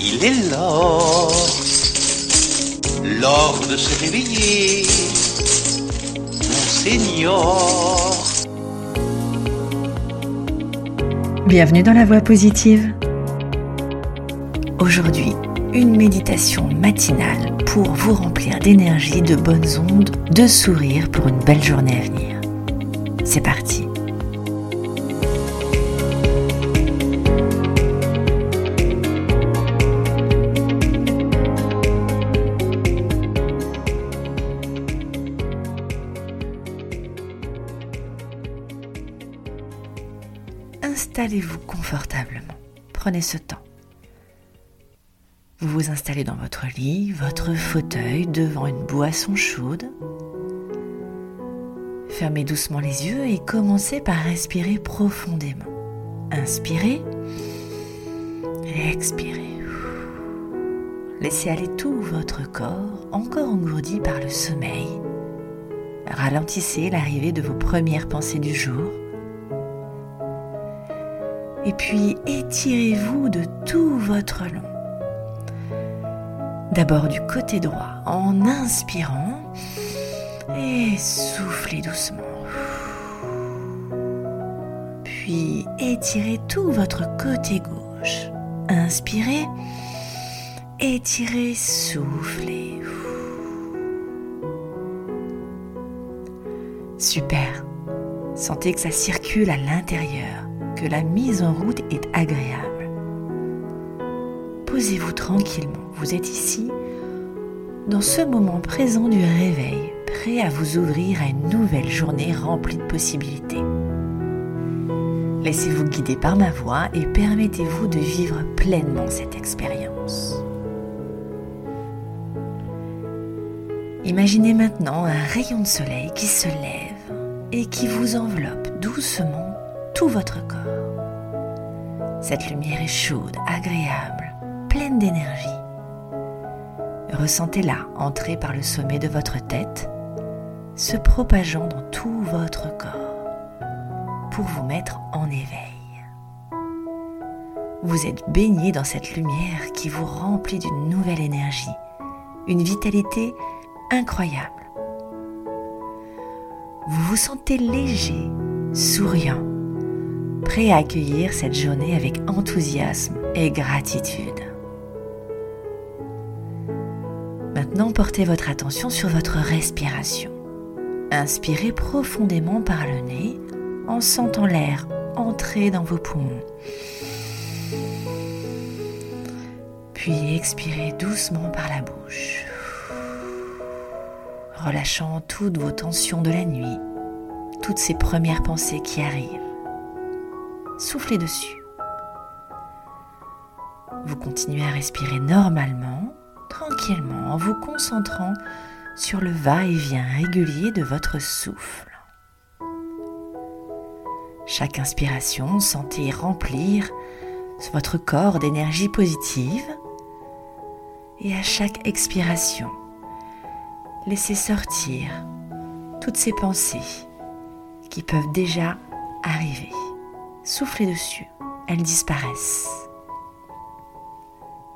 Il est l'heure, l'heure de se réveiller, mon Seigneur. Bienvenue dans la voie positive. Aujourd'hui, une méditation matinale pour vous remplir d'énergie, de bonnes ondes, de sourires pour une belle journée à venir. C'est parti. Installez-vous confortablement. Prenez ce temps. Vous vous installez dans votre lit, votre fauteuil, devant une boisson chaude. Fermez doucement les yeux et commencez par respirer profondément. Inspirez. Expirez. Laissez aller tout votre corps, encore engourdi par le sommeil. Ralentissez l'arrivée de vos premières pensées du jour et puis étirez-vous de tout votre long. D'abord du côté droit en inspirant et soufflez doucement. Puis étirez tout votre côté gauche. Inspirez, étirez, soufflez. Super. Sentez que ça circule à l'intérieur la mise en route est agréable. Posez-vous tranquillement, vous êtes ici, dans ce moment présent du réveil, prêt à vous ouvrir à une nouvelle journée remplie de possibilités. Laissez-vous guider par ma voix et permettez-vous de vivre pleinement cette expérience. Imaginez maintenant un rayon de soleil qui se lève et qui vous enveloppe doucement votre corps. Cette lumière est chaude, agréable, pleine d'énergie. Ressentez-la entrer par le sommet de votre tête, se propageant dans tout votre corps pour vous mettre en éveil. Vous êtes baigné dans cette lumière qui vous remplit d'une nouvelle énergie, une vitalité incroyable. Vous vous sentez léger, souriant, prêt à accueillir cette journée avec enthousiasme et gratitude. Maintenant, portez votre attention sur votre respiration. Inspirez profondément par le nez en sentant l'air entrer dans vos poumons. Puis expirez doucement par la bouche, relâchant toutes vos tensions de la nuit, toutes ces premières pensées qui arrivent soufflez dessus. Vous continuez à respirer normalement, tranquillement, en vous concentrant sur le va-et-vient régulier de votre souffle. Chaque inspiration, sentez remplir votre corps d'énergie positive et à chaque expiration, laissez sortir toutes ces pensées qui peuvent déjà arriver soufflez dessus, elles disparaissent.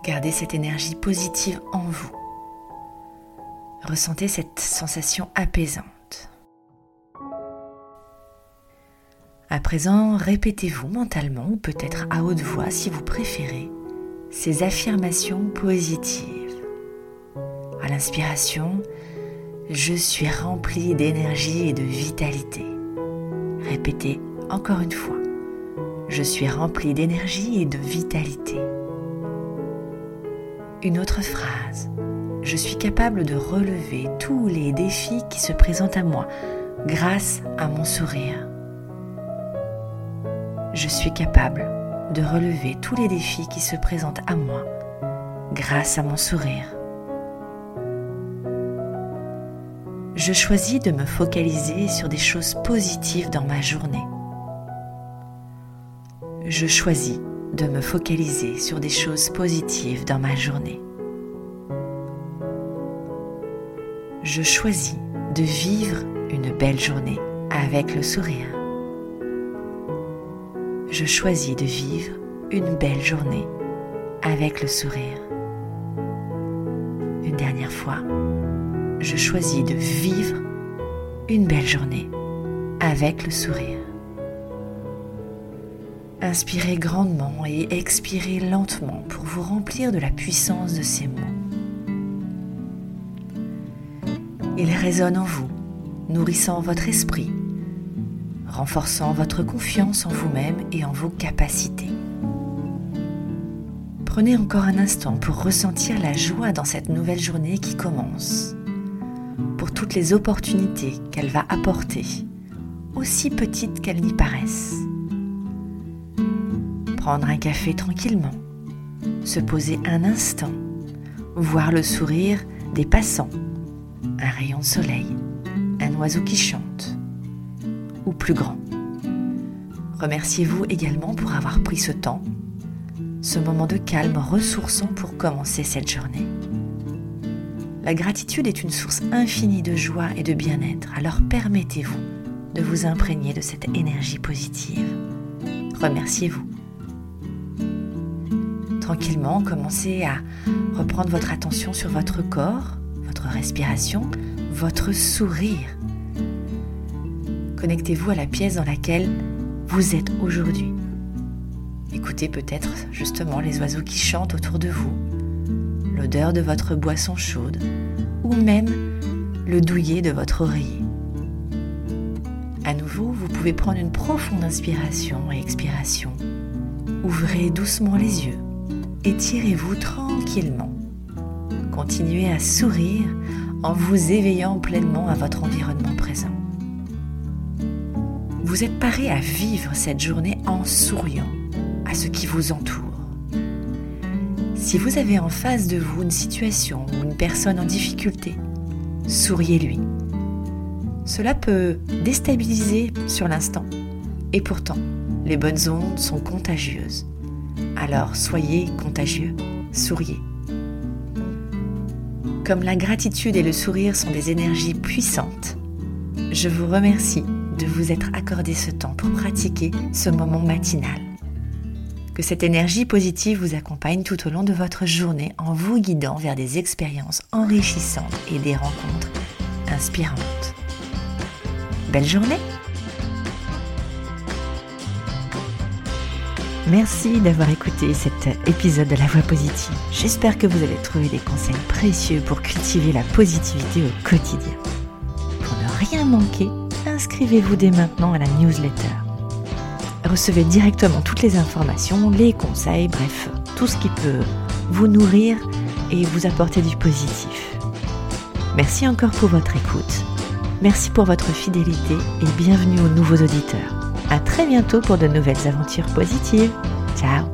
Gardez cette énergie positive en vous. Ressentez cette sensation apaisante. À présent, répétez-vous mentalement ou peut-être à haute voix si vous préférez ces affirmations positives. À l'inspiration, je suis rempli d'énergie et de vitalité. Répétez encore une fois. Je suis rempli d'énergie et de vitalité. Une autre phrase. Je suis capable de relever tous les défis qui se présentent à moi grâce à mon sourire. Je suis capable de relever tous les défis qui se présentent à moi grâce à mon sourire. Je choisis de me focaliser sur des choses positives dans ma journée je choisis de me focaliser sur des choses positives dans ma journée. Je choisis de vivre une belle journée avec le sourire. Je choisis de vivre une belle journée avec le sourire. Une dernière fois, je choisis de vivre une belle journée avec le sourire. Inspirez grandement et expirez lentement pour vous remplir de la puissance de ces mots. Ils résonnent en vous, nourrissant votre esprit, renforçant votre confiance en vous-même et en vos capacités. Prenez encore un instant pour ressentir la joie dans cette nouvelle journée qui commence, pour toutes les opportunités qu'elle va apporter, aussi petites qu'elles n'y paraissent. Prendre un café tranquillement, se poser un instant, voir le sourire des passants, un rayon de soleil, un oiseau qui chante, ou plus grand. Remerciez-vous également pour avoir pris ce temps ce moment de calme ressourçant pour commencer cette journée. La gratitude est une source infinie de joie et de bien-être, alors permettez-vous de vous imprégner de cette énergie positive. Remerciez-vous. Tranquillement, commencez à reprendre votre attention sur votre corps, votre respiration, votre sourire. Connectez-vous à la pièce dans laquelle vous êtes aujourd'hui. Écoutez peut-être justement les oiseaux qui chantent autour de vous, l'odeur de votre boisson chaude ou même le douillet de votre oreiller. À nouveau, vous pouvez prendre une profonde inspiration et expiration. Ouvrez doucement les yeux, étirez-vous tranquillement. Continuez à sourire en vous éveillant pleinement à votre environnement présent. Vous êtes paré à vivre cette journée en souriant ce qui vous entoure. Si vous avez en face de vous une situation ou une personne en difficulté, souriez-lui. Cela peut déstabiliser sur l'instant. Et pourtant, les bonnes ondes sont contagieuses. Alors soyez contagieux, souriez. Comme la gratitude et le sourire sont des énergies puissantes, je vous remercie de vous être accordé ce temps pour pratiquer ce moment matinal. Que cette énergie positive vous accompagne tout au long de votre journée en vous guidant vers des expériences enrichissantes et des rencontres inspirantes. Belle journée Merci d'avoir écouté cet épisode de La Voix positive. J'espère que vous avez trouvé des conseils précieux pour cultiver la positivité au quotidien. Pour ne rien manquer, inscrivez-vous dès maintenant à la newsletter recevez directement toutes les informations, les conseils, bref, tout ce qui peut vous nourrir et vous apporter du positif. Merci encore pour votre écoute. Merci pour votre fidélité et bienvenue aux nouveaux auditeurs. À très bientôt pour de nouvelles aventures positives. Ciao